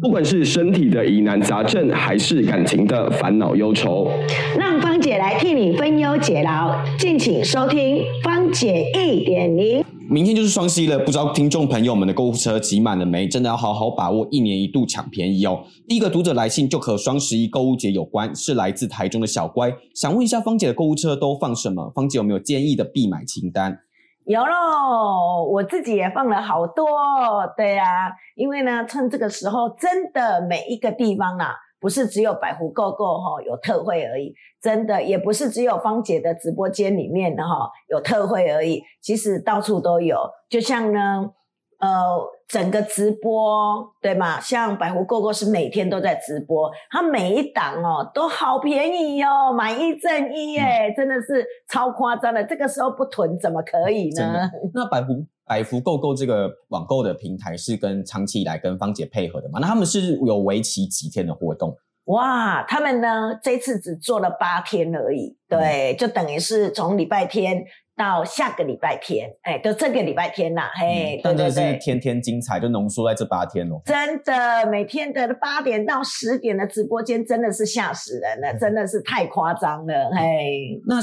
不管是身体的疑难杂症，还是感情的烦恼忧愁，让芳姐来替你分忧解劳，敬请收听芳姐一点零。明天就是双十一了，不知道听众朋友们的购物车挤满了没？真的要好好把握一年一度抢便宜哦。第一个读者来信就和双十一购物节有关，是来自台中的小乖，想问一下芳姐的购物车都放什么？芳姐有没有建议的必买清单？有喽，我自己也放了好多，对呀，因为呢，趁这个时候，真的每一个地方啊，不是只有百福购购哈有特惠而已，真的也不是只有芳姐的直播间里面的哈有特惠而已，其实到处都有，就像呢。呃，整个直播对吗？像百湖购购是每天都在直播，它每一档哦都好便宜哟，买一赠一耶，真的是超夸张的。这个时候不囤怎么可以呢？那百湖百福购购这个网购的平台是跟长期以来跟芳姐配合的嘛？那他们是有为期几天的活动？哇，他们呢这次只做了八天而已，对，就等于是从礼拜天。到下个礼拜天，哎，就这个礼拜天呐，嘿，真的是，天天精彩，就浓缩在这八天哦。真的，每天的八点到十点的直播间真的是吓死人了，真的是太夸张了，嘿。那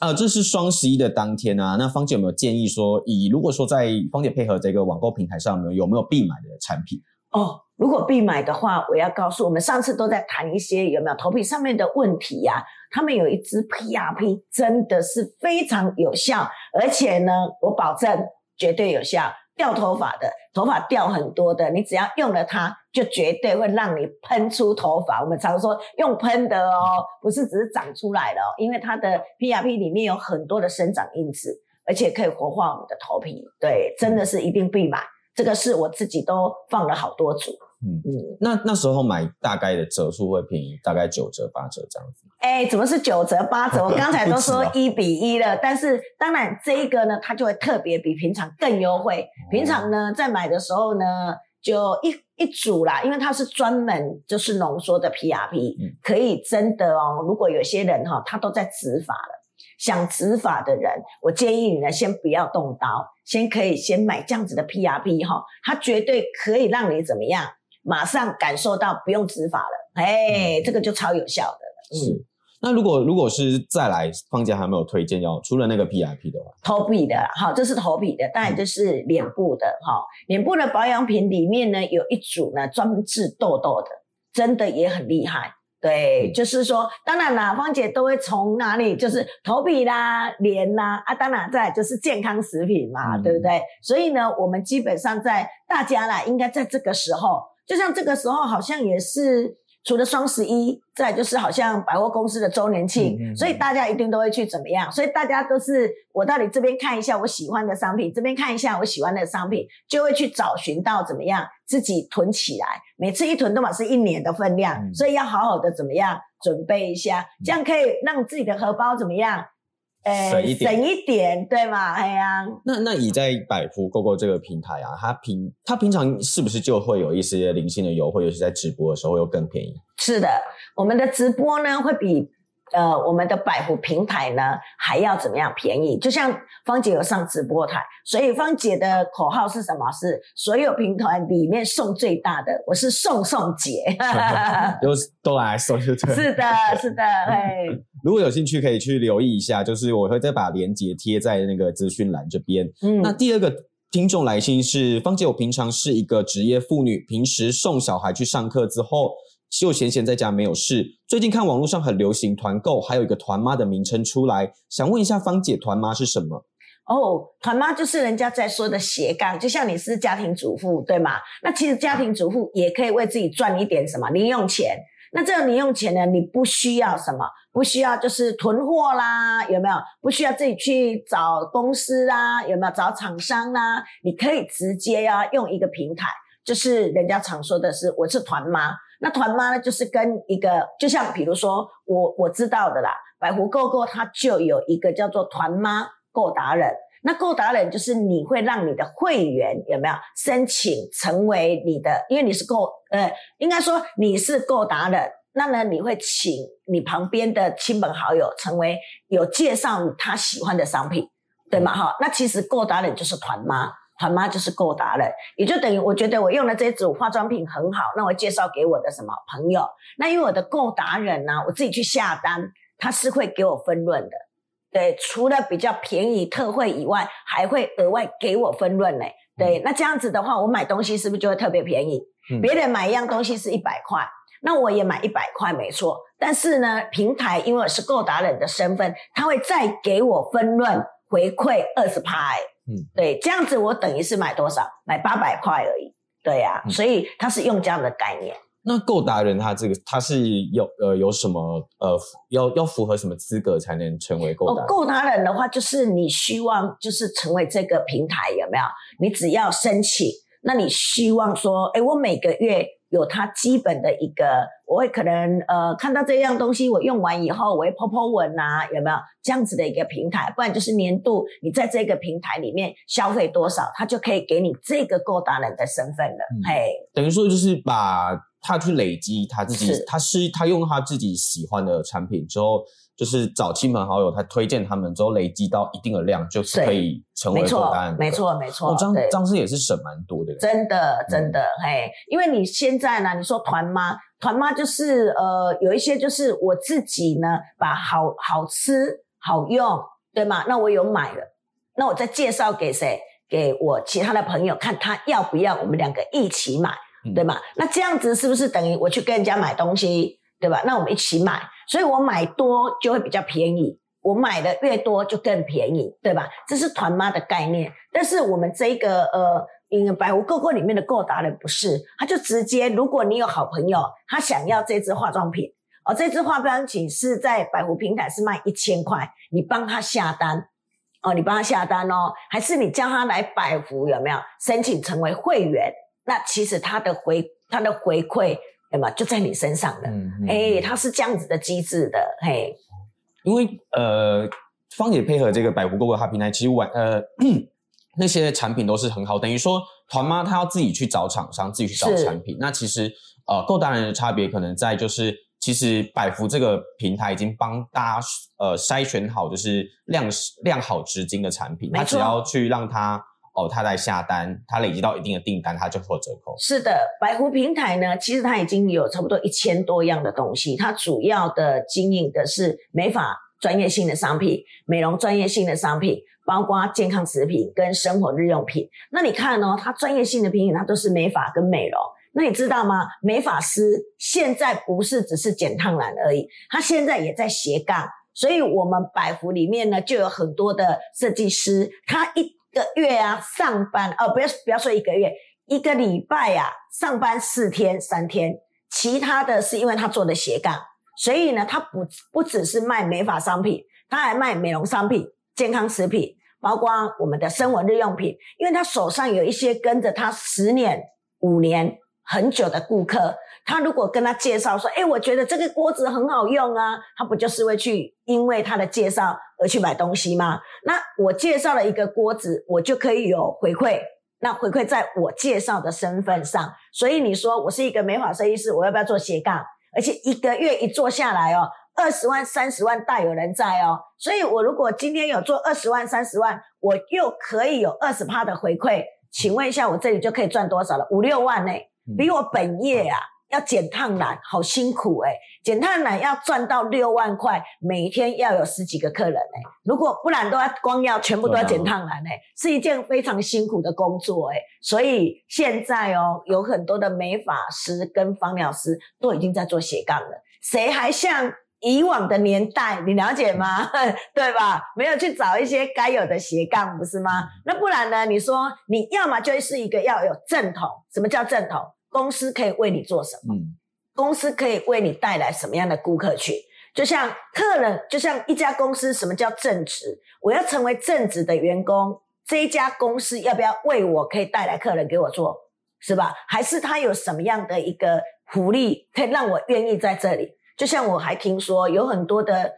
呃，这是双十一的当天啊，那芳姐有没有建议说，以如果说在芳姐配合这个网购平台上面有没有必买的产品？哦，如果必买的话，我要告诉我们，上次都在谈一些有没有头皮上面的问题呀？他们有一支 PRP，真的是非常有效，而且呢，我保证绝对有效。掉头发的，头发掉很多的，你只要用了它，就绝对会让你喷出头发。我们常说用喷的哦，不是只是长出来了，因为它的 PRP 里面有很多的生长因子，而且可以活化我们的头皮。对，真的是一定必买。这个是我自己都放了好多组。嗯嗯，那那时候买大概的折数会便宜，大概九折八折这样子。哎，怎么是九折八折？我刚才都说 一比一了，但是当然这一个呢，它就会特别比平常更优惠。平常呢，在买的时候呢，就一一组啦，因为它是专门就是浓缩的 PRP，可以真的哦。如果有些人哈，他都在植发了，想植发的人，我建议你呢，先不要动刀，先可以先买这样子的 PRP 哈，它绝对可以让你怎么样？马上感受到不用植发了，哎，这个就超有效的了。是，那如果如果是再来，芳姐还有没有推荐要除了那个 PIP 的话，头皮的，好，这是头皮的，当然就是脸部的，哈，脸部的保养品里面呢有一组呢专门治痘痘的，真的也很厉害。对，就是说，当然啦，芳姐都会从哪里，就是头皮啦、脸啦，啊，当然再就是健康食品嘛，对不对？所以呢，我们基本上在大家啦，应该在这个时候。就像这个时候，好像也是除了双十一，再就是好像百货公司的周年庆，所以大家一定都会去怎么样？所以大家都是我到底这边看一下我喜欢的商品，这边看一下我喜欢的商品，就会去找寻到怎么样自己囤起来。每次一囤都嘛是一年的分量，所以要好好的怎么样准备一下，这样可以让自己的荷包怎么样？省一点，省一点，对吗？哎呀，那那你在百福购购这个平台啊，它平它平常是不是就会有一些零星的优惠，尤其在直播的时候又更便宜？是的，我们的直播呢会比。呃，我们的百福平台呢还要怎么样便宜？就像芳姐有上直播台，所以芳姐的口号是什么？是所有平台里面送最大的，我是送送姐，都 都来送就对。是的，是的，嘿。如果有兴趣可以去留意一下，就是我会再把链接贴在那个资讯栏这边。嗯，那第二个听众来信是芳姐，我平常是一个职业妇女，平时送小孩去上课之后。就闲闲在家没有事。最近看网络上很流行团购，还有一个团妈的名称出来，想问一下芳姐，团妈是什么？哦，团妈就是人家在说的斜杠，就像你是家庭主妇，对吗？那其实家庭主妇也可以为自己赚一点什么零用钱。那这个零用钱呢，你不需要什么，不需要就是囤货啦，有没有？不需要自己去找公司啦，有没有？找厂商啦？你可以直接呀，用一个平台，就是人家常说的是，我是团妈。那团妈呢，就是跟一个，就像比如说我我知道的啦，百湖购购它就有一个叫做团妈购达人。那购达人就是你会让你的会员有没有申请成为你的，因为你是购呃，应该说你是购达人，那呢你会请你旁边的亲朋好友成为有介绍他喜欢的商品，对吗？哈，那其实购达人就是团妈。团妈就是够达人，也就等于我觉得我用了这组化妆品很好，那我介绍给我的什么朋友？那因为我的够达人呢，我自己去下单，他是会给我分润的。对，除了比较便宜特惠以外，还会额外给我分润呢。对，那这样子的话，我买东西是不是就会特别便宜？别人买一样东西是一百块，那我也买一百块，没错。但是呢，平台因为我是购达人的身份，他会再给我分润回馈二十趴。嗯，对，这样子我等于是买多少？买八百块而已。对呀，所以他是用这样的概念。那够达人他这个他是有呃有什么呃要要符合什么资格才能成为够达？够达人的话，就是你希望就是成为这个平台有没有？你只要申请，那你希望说，哎，我每个月。有它基本的一个，我会可能呃看到这样东西，我用完以后我会 po po 文啊，有没有这样子的一个平台？不然就是年度你在这个平台里面消费多少，它就可以给你这个够达人的身份了。嘿，等于说就是把他去累积他自己，他是他用他自己喜欢的产品之后。就是找亲朋好友，他推荐他们之后累积到一定的量，就是可以成为错单。没错，没错，张张师也是省蛮多的。真的，真的，嘿，因为你现在呢，你说团妈，团妈就是呃，有一些就是我自己呢，把好好吃好用，对吗？那我有买了，那我再介绍给谁？给我其他的朋友看，他要不要？我们两个一起买，对吧？那这样子是不是等于我去跟人家买东西，对吧？那我们一起买。所以我买多就会比较便宜，我买的越多就更便宜，对吧？这是团妈的概念。但是我们这个呃，嗯，百湖购购里面的购达人不是，他就直接，如果你有好朋友，他想要这支化妆品，哦，这支化妆品是在百福平台是卖一千块，你帮他下单，哦，你帮他下单哦，还是你叫他来百福有没有申请成为会员？那其实他的回他的回馈。对嘛？就在你身上了。哎，它是这样子的机制的。嘿，因为呃，芳姐配合这个百湖购物哈平台，其实晚呃 那些产品都是很好。等于说团妈她要自己去找厂商，自己去找产品。那其实呃，购达人的差别可能在就是，其实百福这个平台已经帮大家呃筛选好，就是量量好值金的产品。他只要去让他。哦，他在下单，他累积到一定的订单，他就会折扣。是的，百湖平台呢，其实它已经有差不多一千多样的东西。它主要的经营的是美发专业性的商品、美容专业性的商品，包括健康食品跟生活日用品。那你看哦，它专业性的品品，它都是美发跟美容。那你知道吗？美发师现在不是只是剪烫染而已，他现在也在斜杠。所以，我们百福里面呢，就有很多的设计师，他一。个月啊，上班哦，不要不要说一个月，一个礼拜啊，上班四天三天，其他的是因为他做的斜杠，所以呢，他不不只是卖美发商品，他还卖美容商品、健康食品，包括我们的生活日用品，因为他手上有一些跟着他十年、五年很久的顾客。他如果跟他介绍说，哎，我觉得这个锅子很好用啊，他不就是会去因为他的介绍而去买东西吗？那我介绍了一个锅子，我就可以有回馈，那回馈在我介绍的身份上。所以你说我是一个美发设计师，我要不要做斜杠？而且一个月一做下来哦，二十万、三十万大有人在哦。所以我如果今天有做二十万、三十万，我又可以有二十趴的回馈，请问一下，我这里就可以赚多少了？五六万呢，比我本业啊。要剪烫染，好辛苦哎！剪烫染要赚到六万块，每一天要有十几个客人哎。如果不然，都要光要全部都要剪烫染哎，是一件非常辛苦的工作哎。所以现在哦，有很多的美发师跟芳疗师都已经在做斜杠了。谁还像以往的年代？你了解吗？对吧？没有去找一些该有的斜杠，不是吗？那不然呢？你说你要么就是一个要有正统。什么叫正统？公司可以为你做什么？公司可以为你带来什么样的顾客群？就像客人，就像一家公司，什么叫正直？我要成为正直的员工，这一家公司要不要为我可以带来客人给我做，是吧？还是他有什么样的一个福利，可以让我愿意在这里？就像我还听说有很多的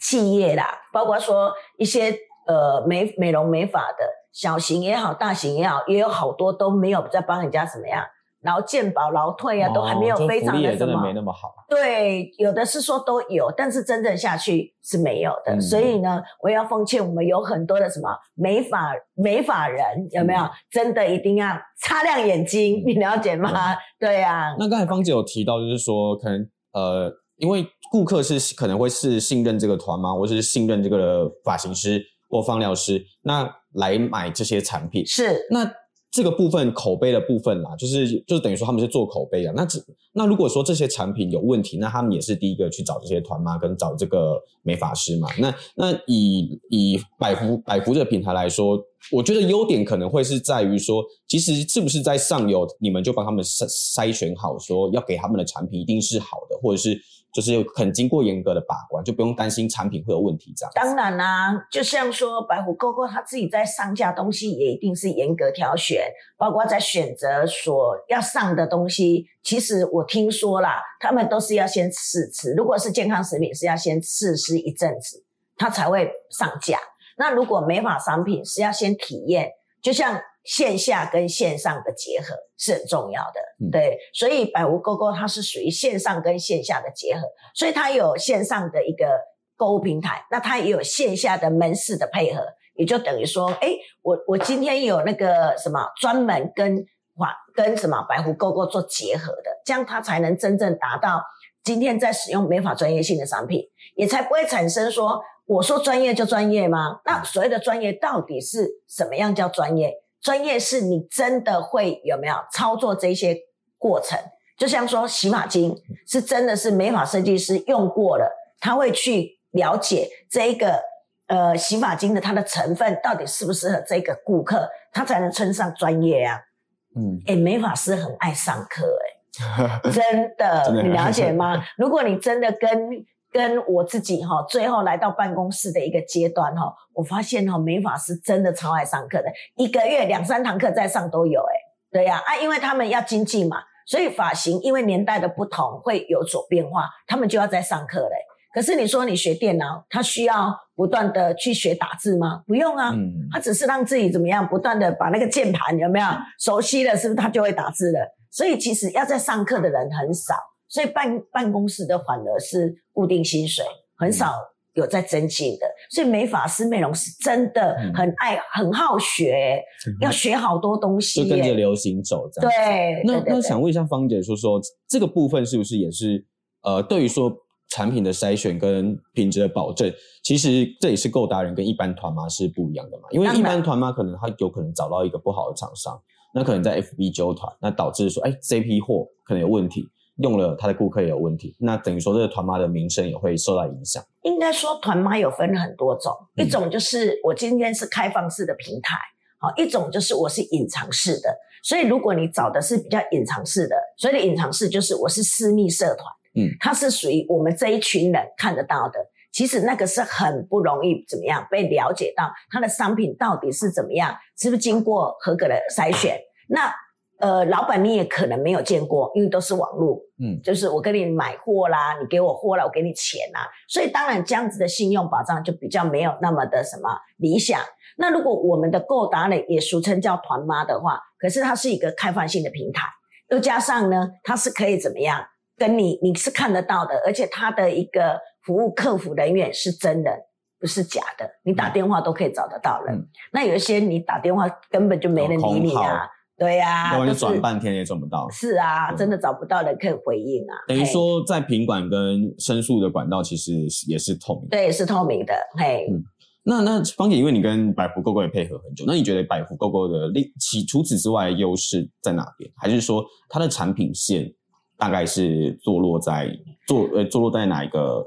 企业啦，包括说一些呃美美容美发的小型也好，大型也好，也有好多都没有在帮人家怎么样。劳健保、劳退啊，都还没有非常福利也真的的什么。没那么好。对，有的是说都有，但是真正下去是没有的。嗯所以呢，我要奉劝我们有很多的什么美法美法人，有没有？嗯真的一定要擦亮眼睛，你了解吗？对啊，那刚才芳姐有提到，就是说可能呃，因为顾客是可能会是信任这个团吗，或者是信任这个发型师或放疗师，那来买这些产品。是那这个部分口碑的部分啦，就是就是等于说他们是做口碑的。那这那如果说这些产品有问题，那他们也是第一个去找这些团妈跟找这个美发师嘛。那那以以百福百福这个品牌来说，我觉得优点可能会是在于说，其实是不是在上游你们就帮他们筛筛选好，说要给他们的产品一定是好的，或者是就是很经过严格的把关，就不用担心产品会有问题这样。当然啦、就像说白虎哥哥他自己在上架东西，也一定是严格挑选，包括在选择所要上的东西。其实我听说啦，他们都是要先试吃，如果是健康食品，是要先试吃一阵子，它才会上架。那如果美法商品是要先体验，就像线下跟线上的结合是很重要的，嗯对，所以百无沟沟它是属于线上跟线下的结合，所以它有线上的一个购物平台，那它也有线下的门市的配合，也就等于说，哎，我我今天有那个什么专门跟哇跟什么白狐沟沟做结合的，这样它才能真正达到今天在使用美发专业性的商品，也才不会产生说我说专业就专业吗？那所谓的专业到底是什么样叫专业？专业是你真的会有没有操作这些过程？就像说洗发精是真的是美发设计师用过了，他会去了解这一个呃洗发精的它的成分到底适不适合这个顾客，他才能称上专业啊。嗯，哎，美发师很爱上课、哎，真的，真的你了解吗？如果你真的跟跟我自己哈，最后来到办公室的一个阶段哈，我发现哈，美发师真的超爱上课的，一个月两三堂课在上都有、哎，对呀啊，因为他们要经济嘛，所以发型因为年代的不同会有所变化，他们就要在上课嘞。可是你说你学电脑，他需要不断的去学打字吗？不用啊，嗯，他只是让自己怎么样，不断的把那个键盘有没有熟悉了，是不是他就会打字了？所以其实要在上课的人很少，所以办办公室的反而是固定薪水，很少有在增进的。所以美发师、美容师真的嗯很爱、很好学，要学好多东西就跟着。流行走这样。对，那那想问一下芳姐，说说这个部分是不是也是呃，对于说产品的筛选跟品质的保证，其实这也是购达人跟一般团妈是不一样的嘛？因为一般团妈可能他有可能找到一个不好的厂商，那可能在 FB 揪团，那导致说，哎，这批货可能有问题，用了他的顾客也有问题，那等于说这个团妈的名声也会受到影响。应该说团妈有分很多种，嗯一种就是我今天是开放式的平台，好，一种就是我是隐藏式的。所以如果你找的是比较隐藏式的，所以的隐藏式就是我是私密社团，嗯，它是属于我们这一群人看得到的。其实那个是很不容易怎么样被了解到它的商品到底是怎么样，是不是经过合格的筛选？那呃，老板你也可能没有见过，因为都是网络，嗯，就是我跟你买货啦，你给我货啦，我给你钱啦，所以当然这样子的信用保障就比较没有那么的什么理想。那如果我们的购达人也俗称叫团妈的话，可是它是一个开放性的平台，又加上呢，它是可以怎么样跟你你是看得到的，而且它的一个服务客服人员是真人。不是假的，你打电话都可以找得到人。嗯那有一些你打电话根本就没人理你啊，对呀、要不然就转半天也转不到。是啊，真的找不到人可以回应啊。等于说，在品管跟申诉的管道其实也是透明的。对，是透明的，嘿，嗯那那芳姐，因为你跟百福 GoGo 也配合很久，那你觉得百福 GoGo 的另其除此之外的优势在哪边？还是说它的产品线大概是坐落在坐呃坐落在哪一个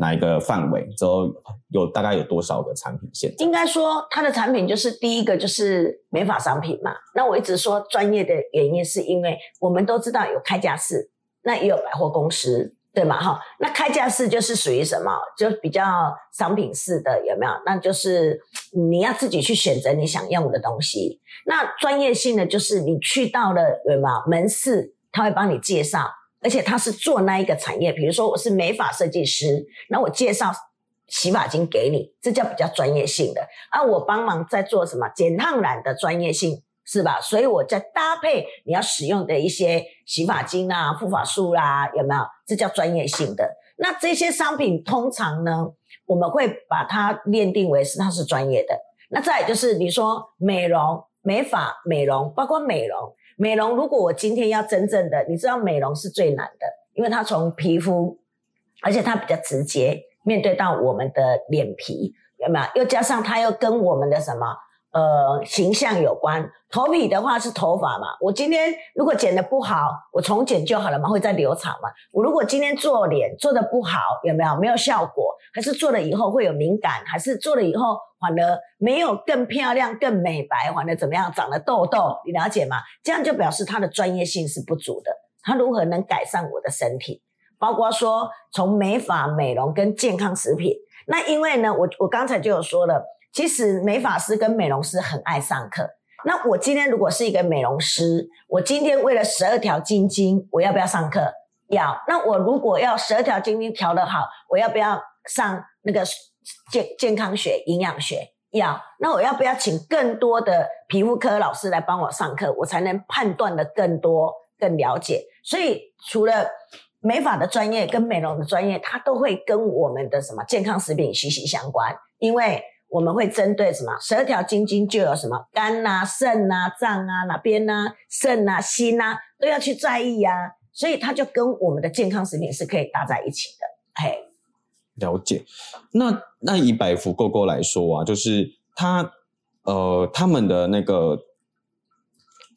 哪一个范围？之后有大概有多少个产品线？应该说它的产品就是第一个就是美发商品嘛。那我一直说专业的原因，是因为我们都知道有开架式，那也有百货公司，对吗？哈，那开架式就是属于什么？就比较商品式的，有没有？那就是你要自己去选择你想用的东西。那专业性的就是你去到了有没有门市，他会帮你介绍。而且他是做那一个产业，比如说我是美发设计师，那我介绍洗发精给你，这叫比较专业性的。啊我帮忙在做什么减烫染的专业性是吧？所以我在搭配你要使用的一些洗发精啊、护发素啦，有没有？这叫专业性的。那这些商品通常呢，我们会把它认定为是它是专业的。那再就是你说美容、美发、美容，包括美容、美容。如果我今天要真正的，你知道美容是最难的，因为它从皮肤，而且它比较直接面对到我们的脸皮，有没有？又加上它又跟我们的什么？呃，形象有关，头皮的话是头发嘛。我今天如果剪的不好，我重剪就好了嘛，会再留长嘛。我如果今天做脸做的不好，有没有没有效果？还是做了以后会有敏感？还是做了以后反而没有更漂亮、更美白，反而怎么样？长了痘痘，你了解吗？这样就表示他的专业性是不足的。他如何能改善我的身体？包括说从美发、美容跟健康食品。那因为呢，我我刚才就有说了。其实美发师跟美容师很爱上课。那我今天如果是一个美容师，我今天为了十二条金晶，我要不要上课？要。那我如果要十二条金晶调得好，我要不要上那个健健康学、营养学？要。那我要不要请更多的皮肤科老师来帮我上课，我才能判断的更多、更了解？所以除了美发的专业跟美容的专业，它都会跟我们的什么健康食品息息相关，因为。我们会针对什么？十二条经筋就有什么肝呐、肾呐、脏啊哪边呐、肾呐、心呐，都要去在意呀。所以它就跟我们的健康食品是可以搭在一起的。嘿，了解。那那以百福购购来说啊，就是它呃他们的那个。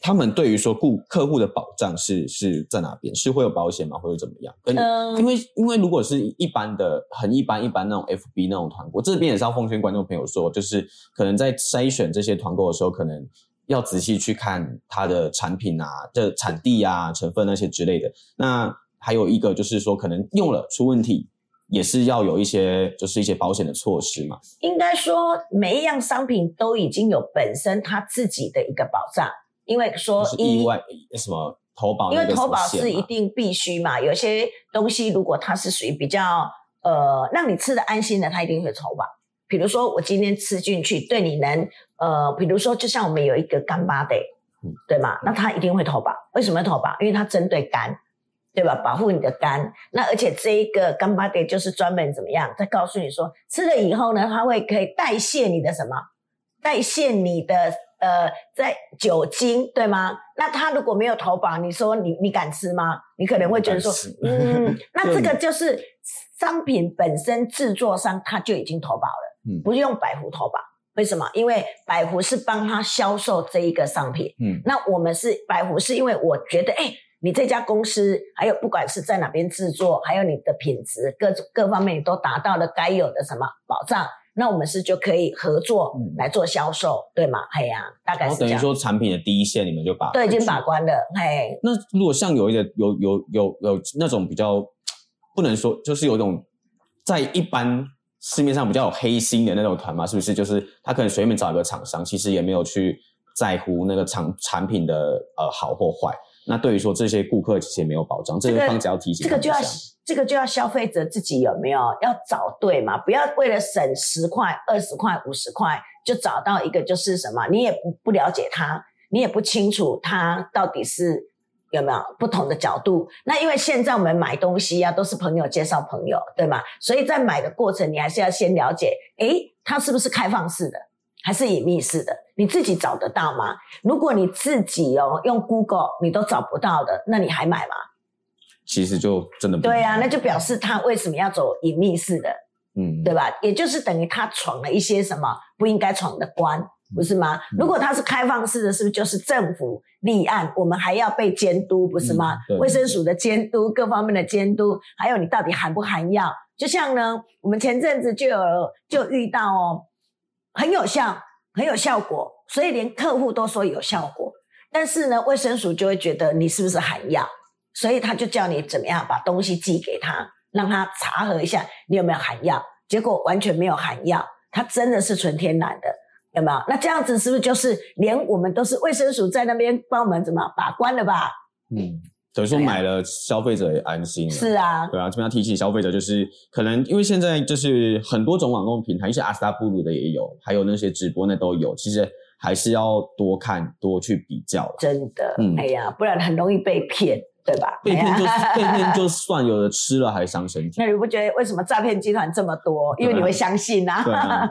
他们对于说顾客户的保障是是在哪边？是会有保险吗？或者怎么样？跟因为因为如果是一般的很一般一般那种 FB 那种团购，这边也是要奉劝观众朋友说，就是可能在筛选这些团购的时候，可能要仔细去看它的产品啊、的产地啊、成分那些之类的。那还有一个就是说，可能用了出问题，也是要有一些就是一些保险的措施嘛。应该说，每一样商品都已经有本身它自己的一个保障。因为说意外什么投保，因为投保是一定必须嘛。有些东西如果它是属于比较呃让你吃的安心的，它一定会投保。比如说我今天吃进去，对你能呃，比如说就像我们有一个干巴的，对吗？那它一定会投保。为什么投保？因为它针对肝，对吧？保护你的肝。那而且这一个干巴爹就是专门怎么样？在告诉你说，吃了以后呢，它会可以代谢你的什么？代谢你的。呃，在酒精对吗？那他如果没有投保，你说你你敢吃吗？你可能会觉得说，嗯，那这个就是商品本身制作商他就已经投保了，嗯，不用百福投保。为什么？因为百福是帮他销售这一个商品，嗯，那我们是百福是因为我觉得，哎，你这家公司还有不管是在哪边制作，还有你的品质各各方面，你都达到了该有的什么保障。那我们是就可以合作来做销售，对吗？嘿呀，大概是等于说产品的第一线，你们就把对已经把关了。嘿，那如果像有一个有有有有那种比较不能说，就是有一种在一般市面上比较有黑心的那种团嘛，是不是？就是他可能随便找一个厂商，其实也没有去在乎那个产产品的呃好或坏。那对于说这些顾客其实也没有保障，这个方只要提醒这个就要这个就要消费者自己有没有要找对嘛？不要为了省十块、二十块、五十块就找到一个就是什么，你也不不了解他，你也不清楚他到底是有没有不同的角度。那因为现在我们买东西呀，都是朋友介绍朋友，对吗？所以在买的过程，你还是要先了解，诶，它是不是开放式的？还是隐秘式的，你自己找得到吗？如果你自己哦用 Google 你都找不到的，那你还买吗？其实就真的对啊，那就表示他为什么要走隐秘式的，嗯，对吧？也就是等于他闯了一些什么不应该闯的关，不是吗？如果他是开放式的，是不是就是政府立案，我们还要被监督，不是吗？卫生署的监督，各方面的监督，还有你到底含不含药？就像呢，我们前阵子就有就遇到哦。很有效，很有效果，所以连客户都说有效果。但是呢，卫生署就会觉得你是不是含药，所以他就叫你怎么样把东西寄给他，让他查核一下你有没有含药。结果完全没有含药，它真的是纯天然的，有没有？那这样子是不是就是连我们都是卫生署在那边帮我们怎么把关了吧？嗯。等于说买了，消费者也安心。是啊，对啊，这边要提醒消费者，就是可能因为现在就是很多种网购平台，一些阿斯达布鲁的也有，还有那些直播那都有。其实还是要多看多去比较。真的，嗯哎呀，不然很容易被骗，对吧？被骗就哎 被骗就算，有的吃了还伤身体。那你不觉得为什么诈骗集团这么多？因为你会相信啊，对啊，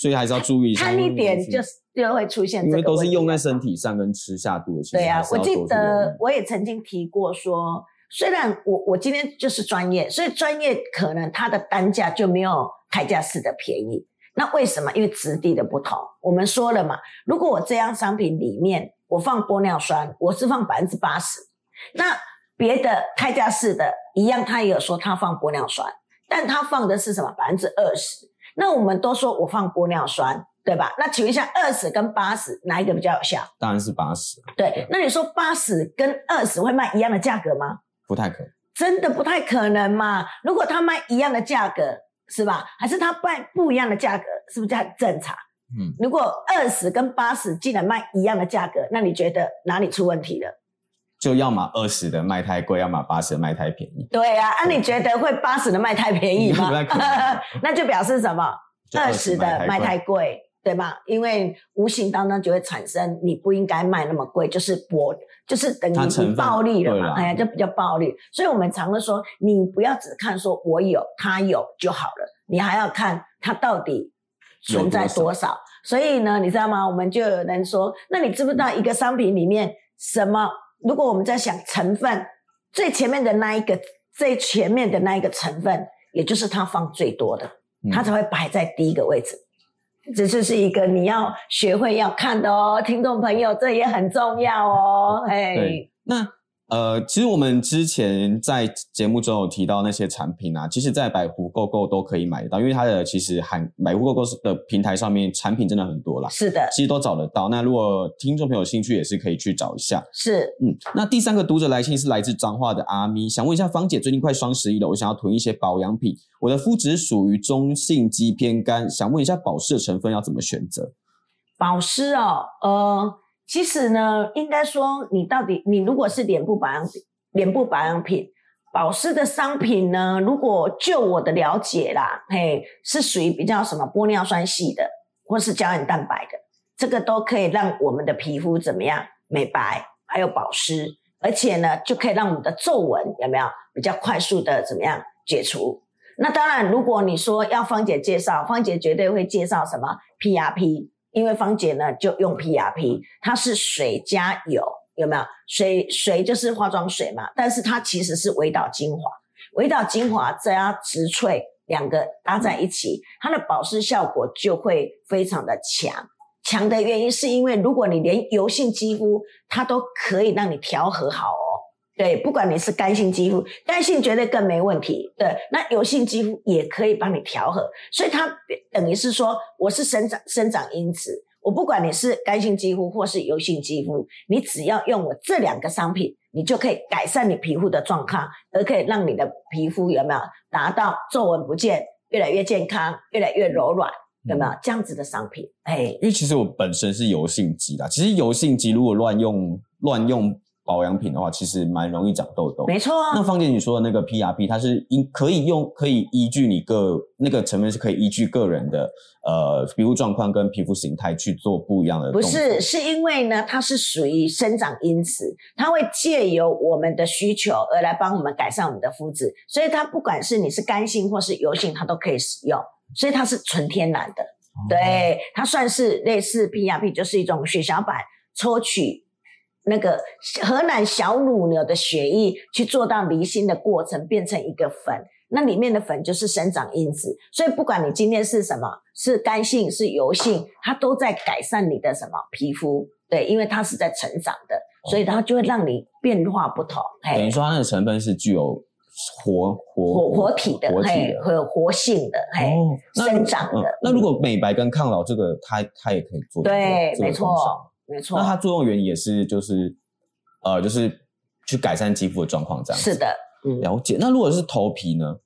所以还是要注意一下。贪一点就是就会出现因为这个问题都是用在身体上跟吃下肚的。其实对啊还，是我记得我也曾经提过说，虽然我我今天就是专业，所以专业可能它的单价就没有开价式的便宜。那为什么？因为质地的不同。我们说了嘛，如果我这样商品里面我放玻尿酸，我是放百分之八十，那别的开价式的一样，他也有说他放玻尿酸，但他放的是什么？百分之二十。那我们都说我放玻尿酸，对吧？那请问一下，二十跟八十哪一个比较有效？当然是八十，对，那你说八十跟二十会卖一样的价格吗？不太可能。真的不太可能嘛。如果他卖一样的价格，是吧？还是他卖不一样的价格，是不是这样正常？嗯，如果二十跟八十竟然卖一样的价格，那你觉得哪里出问题了？就要么二十的卖太贵，要么八十的卖太便宜。对啊，啊，你觉得会八十的卖太便宜吗？那就表示什么？二十的卖太贵贵，对吧？因为无形当中就会产生你不应该卖那么贵，就是博，就是等于你暴利了嘛，哎呀，就比较暴利。所以我们常会说，你不要只看说我有，他有就好了，你还要看它到底存在多少。所以呢，你知道吗？我们就有人说，那你知不知道一个商品里面什么？如果我们在想成分，最前面的那一个，最前面的那一个成分，也就是它放最多的。嗯它才会摆在第一个位置。这就是一个你要学会要看的哦，听众朋友，这也很重要哦。哎，那呃，其实我们之前在节目中有提到那些产品啊，其实在百狐购购都可以买得到，因为它的其实含百狐购购的平台上面产品真的很多啦，是的，其实都找得到。那如果听众朋友有兴趣，也是可以去找一下。是嗯，那第三个读者来信是来自彰化的阿咪，想问一下芳姐，最近快双十一了，我想要囤一些保养品，我的肤质属于中性肌偏干，想问一下保湿的成分要怎么选择？保湿哦，呃，其实呢，应该说你到底，你如果是脸部保养，脸部保养品。保湿的商品呢，如果就我的了解啦，嘿，是属于比较什么玻尿酸系的，或是胶原蛋白的，这个都可以让我们的皮肤怎么样美白，还有保湿，而且呢，就可以让我们的皱纹有没有比较快速的怎么样解除。那当然，如果你说要芳姐介绍，芳姐绝对会介绍什么 PRP，因为芳姐呢就用 PRP，它是水加油，有没有？水水就是化妆水嘛，但是它其实是微导精华，微导精华加植萃两个搭在一起，它的保湿效果就会非常的强。强的原因是因为如果你连油性肌肤，它都可以让你调和好哦。对，不管你是干性肌肤，干性绝对更没问题。对，那油性肌肤也可以帮你调和，所以它等于是说，我是生长生长因子。我不管你是干性肌肤或是油性肌肤，你只要用我这两个商品，你就可以改善你皮肤的状况，而可以让你的皮肤有没有达到皱纹不见，越来越健康，越来越柔软，有没有这样子的商品？哎，因为其实我本身是油性肌啦，其实油性肌如果乱用乱用保养品的话，其实蛮容易长痘痘。没错啊，那芳姐你说的那个 PRP，它是依可以用可以依据你个那个成分是可以依据个人的呃皮肤状况跟皮肤形态去做不一样的。不是，是因为呢，它是属于生长因子，它会借由我们的需求而来帮我们改善我们的肤质，所以它不管是你是干性或是油性，它都可以使用，所以它是纯天然的。哦对，它算是类似 PRP，就是一种血小板抽取那个河南小乳牛的血液去做到离心的过程，变成一个粉。那里面的粉就是生长因子，所以不管你今天是什么，是干性是油性，它都在改善你的什么皮肤。对，因为它是在成长的，所以它就会让你变化不同。嘿，等于说它那个成分是具有活活活活体的，活体嘿，的。和活性的，嘿，哦生长的嗯。那如果美白跟抗老这个，它它也可以做对，这个没错没错那，它作用原理也是就是呃就是去改善肌肤的状况这样子。是的，嗯。了解。那如果是头皮呢？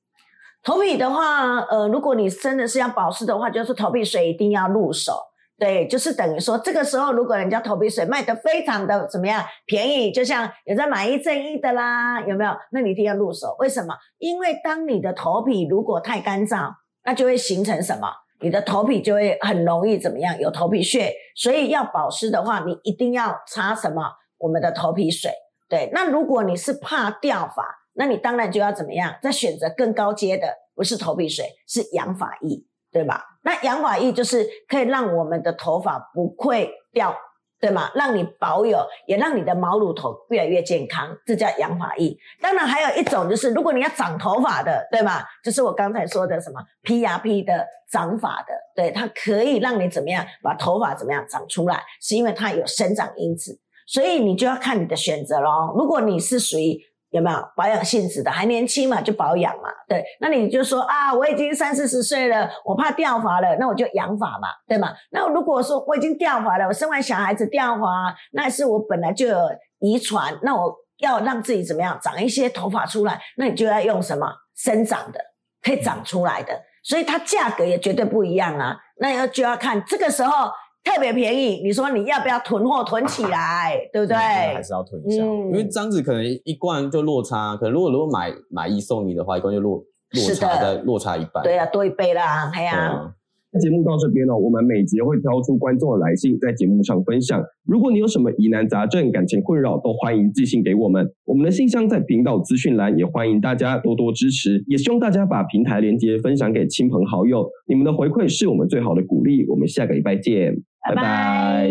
头皮的话，呃，如果你真的是要保湿的话，就是头皮水一定要入手。对，就是等于说，这个时候如果人家头皮水卖的非常的怎么样便宜，就像有在买一赠一的啦，有没有？那你一定要入手。为什么？因为当你的头皮如果太干燥，那就会形成什么？你的头皮就会很容易怎么样？有头皮屑，所以要保湿的话，你一定要擦什么？我们的头皮水。对，那如果你是怕掉发，那你当然就要怎么样？再选择更高阶的，不是头皮水，是养发液，对吧？那养发液就是可以让我们的头发不会掉。对吗？让你保有，也让你的毛乳头越来越健康，这叫养发液。当然还有一种就是，如果你要长头发的，对吗？就是我刚才说的什么 PRP 的长发的，对，它可以让你怎么样把头发怎么样长出来，是因为它有生长因子，所以你就要看你的选择咯。如果你是属于。有没有保养性质的？还年轻嘛，就保养嘛。对，那你就说啊，我已经三四十岁了，我怕掉发了，那我就养发嘛，对吗？那如果说我已经掉发了，我生完小孩子掉发，那是我本来就有遗传，那我要让自己怎么样长一些头发出来，那你就要用什么生长的，可以长出来的，所以它价格也绝对不一样啊。那要就要看这个时候。特别便宜，你说你要不要囤货囤起来，对不对？还是要囤一下，因为这样子可能一罐就落差，可能如果如果买买一送一的话，一罐就落落差的落差一半，对啊，多一倍啦，哎呀。那节目到这边呢，我们每节会挑出观众的来信，在节目上分享。如果你有什么疑难杂症、感情困扰，都欢迎寄信给我们。我们的信箱在频道资讯栏，也欢迎大家多多支持。也希望大家把平台连接分享给亲朋好友，你们的回馈是我们最好的鼓励。我们下个礼拜见，拜拜。